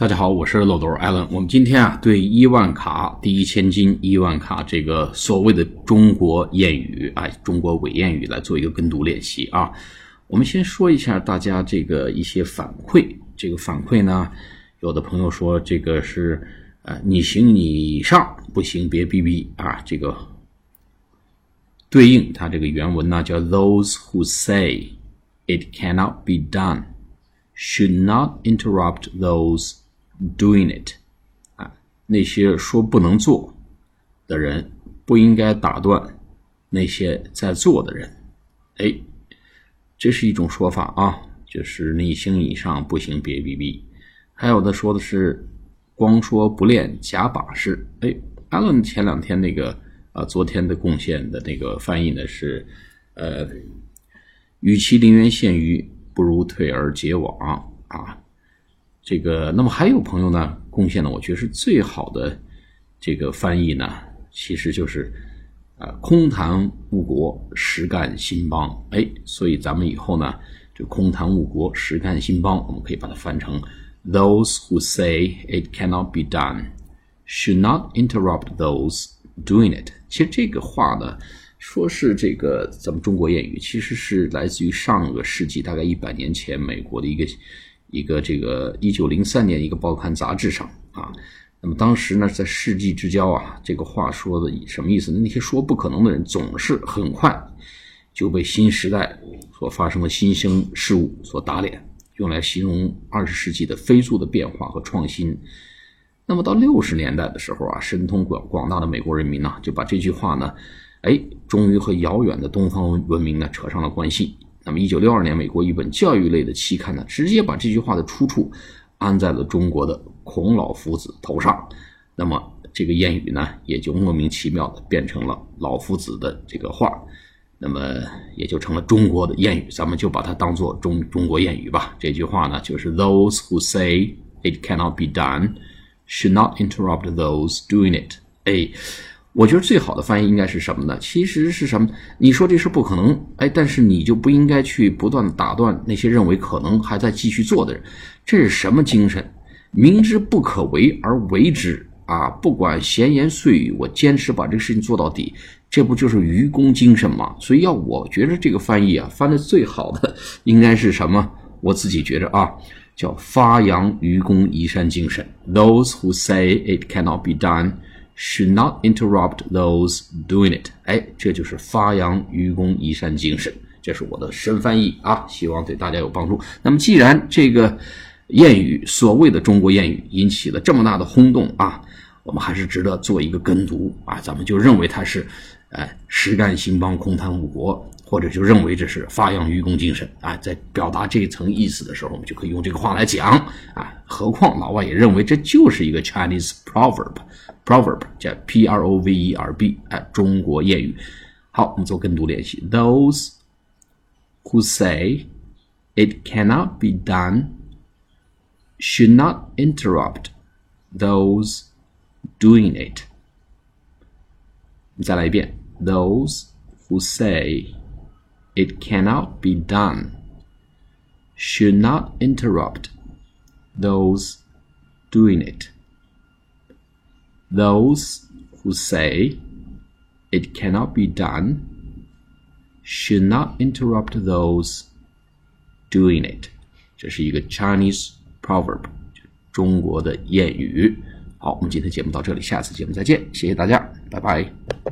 大家好，我是漏斗 Allen。我们今天啊，对伊万卡第一千金伊万卡这个所谓的中国谚语啊，中国伪谚语来做一个跟读练习啊。我们先说一下大家这个一些反馈。这个反馈呢，有的朋友说这个是呃，你行你上，不行别逼逼啊。这个对应它这个原文呢，叫 Those who say it cannot be done should not interrupt those. Doing it，啊，那些说不能做的人不应该打断那些在做的人。哎，这是一种说法啊，就是你行以上不行别逼逼。还有的说的是光说不练假把式。哎，阿伦前两天那个啊，昨天的贡献的那个翻译呢是，呃，与其临渊羡鱼，不如退而结网啊。这个，那么还有朋友呢贡献的，我觉得是最好的这个翻译呢，其实就是啊，空谈误国，实干兴邦。哎，所以咱们以后呢，就空谈误国，实干兴邦，我们可以把它翻成：Those who say it cannot be done should not interrupt those doing it。其实这个话呢，说是这个咱们中国谚语，其实是来自于上个世纪大概一百年前美国的一个。一个这个一九零三年一个报刊杂志上啊，那么当时呢在世纪之交啊，这个话说的什么意思呢？那些说不可能的人总是很快就被新时代所发生的新生事物所打脸，用来形容二十世纪的飞速的变化和创新。那么到六十年代的时候啊，神通广广大的美国人民呢，就把这句话呢，哎，终于和遥远的东方文明呢扯上了关系。那么，一九六二年，美国一本教育类的期刊呢，直接把这句话的出处安在了中国的孔老夫子头上。那么，这个谚语呢，也就莫名其妙的变成了老夫子的这个话，那么也就成了中国的谚语。咱们就把它当做中中国谚语吧。这句话呢，就是 Those who say it cannot be done should not interrupt those doing it。哎。我觉得最好的翻译应该是什么呢？其实是什么？你说这事不可能，哎，但是你就不应该去不断打断那些认为可能还在继续做的人。这是什么精神？明知不可为而为之啊！不管闲言碎语，我坚持把这个事情做到底，这不就是愚公精神吗？所以要我觉得这个翻译啊，翻的最好的应该是什么？我自己觉着啊，叫发扬愚公移山精神。Those who say it cannot be done. Should not interrupt those doing it。哎，这就是发扬愚公移山精神。这是我的神翻译啊，希望对大家有帮助。那么，既然这个谚语，所谓的中国谚语引起了这么大的轰动啊，我们还是值得做一个跟读啊。咱们就认为它是，哎，实干兴邦，空谈误国。或者就认为这是发扬愚公精神啊，在表达这一层意思的时候，我们就可以用这个话来讲啊。何况老外也认为这就是一个 Chinese proverb，proverb 叫 P R O V E R B，哎，中国谚语。好，我们做跟读练习。Those who say it cannot be done should not interrupt those doing it。再来一遍，Those who say it cannot be done should not interrupt those doing it. Those who say it cannot be done should not interrupt those doing it. 这是一个 Chinese proverb，中国的谚语。好，我们今天节目到这里，下次节目再见，谢谢大家，拜拜。